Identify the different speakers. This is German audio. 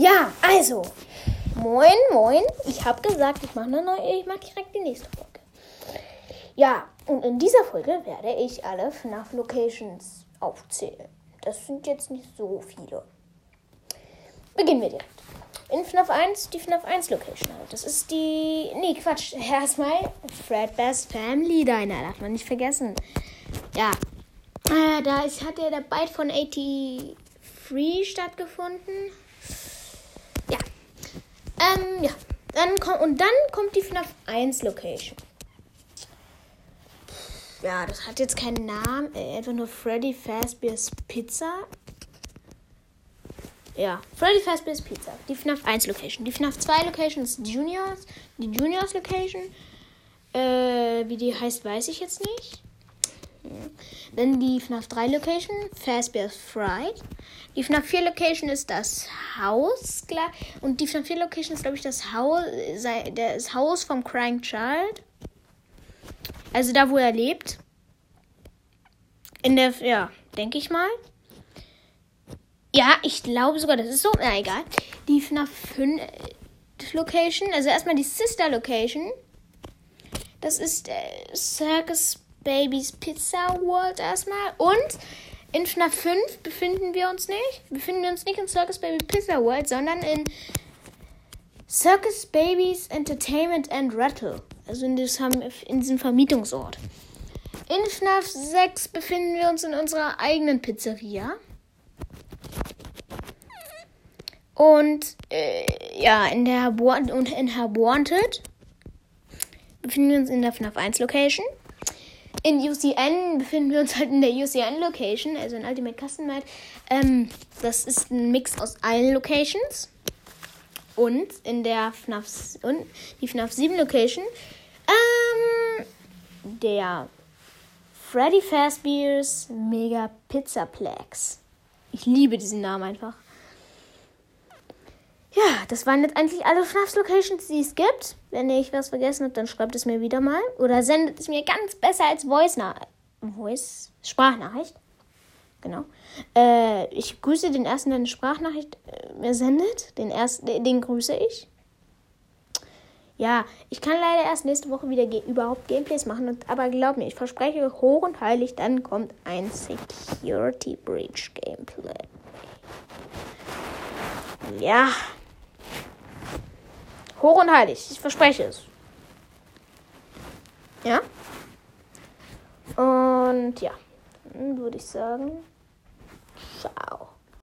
Speaker 1: Ja, also. Moin, moin. Ich habe gesagt, ich mache eine neue, ich mache direkt die nächste Folge. Ja, und in dieser Folge werde ich alle FNAF Locations aufzählen. Das sind jetzt nicht so viele. Beginnen wir direkt. In FNAF 1 die FNAF 1 Location halt. Das ist die. Nee, Quatsch. Erstmal Fredbear's Family Diner. Darf man nicht vergessen. Ja. Äh, da ist, hat ja der Bite von 83 stattgefunden. Ähm, ja. Dann kommt, und dann kommt die FNAF 1 Location. Ja, das hat jetzt keinen Namen. Äh, einfach nur Freddy Fazbear's Pizza. Ja, Freddy Fazbear's Pizza. Die FNAF 1 Location. Die FNAF 2 Location ist Juniors. Die Juniors Location. Äh, wie die heißt, weiß ich jetzt nicht. Dann die FNAF 3 Location, Fazbear's Fright. Die FNAF 4 Location ist das Haus. Und die FNAF 4 Location ist, glaube ich, das Haus, das Haus vom Crying Child. Also da, wo er lebt. In der, ja, denke ich mal. Ja, ich glaube sogar, das ist so. Na, egal. Die FNAF 5 Location, also erstmal die Sister Location. Das ist äh, Circus Babys Pizza World erstmal. Und in FNAF 5 befinden wir uns nicht. Befinden wir uns nicht in Circus Baby Pizza World, sondern in Circus Babies Entertainment and Rattle. Also in diesem, in diesem Vermietungsort. In FNAF 6 befinden wir uns in unserer eigenen Pizzeria. Und äh, ja, in der und Wanted befinden wir uns in der FNAF 1 Location in UCN befinden wir uns halt in der UCN-Location, also in Ultimate Custom Night. Ähm, das ist ein Mix aus allen Locations. Und in der FNAF, und die FNAF 7 Location, ähm, der Freddy Fazbear's Mega Pizzaplex. Ich liebe diesen Namen einfach. Ja, das waren jetzt eigentlich alle FNAF-Locations, die es gibt. Wenn ich was vergessen habe, dann schreibt es mir wieder mal. Oder sendet es mir ganz besser als Voice, Voice Sprachnachricht. Genau. Äh, ich grüße den ersten, der eine Sprachnachricht äh, mir sendet. Den ersten, den grüße ich. Ja, ich kann leider erst nächste Woche wieder ge überhaupt Gameplays machen, und, aber glaub mir, ich verspreche hoch und heilig, dann kommt ein Security Breach Gameplay. Ja. Hoch und heilig. Ich verspreche es. Ja? Und ja, dann würde ich sagen,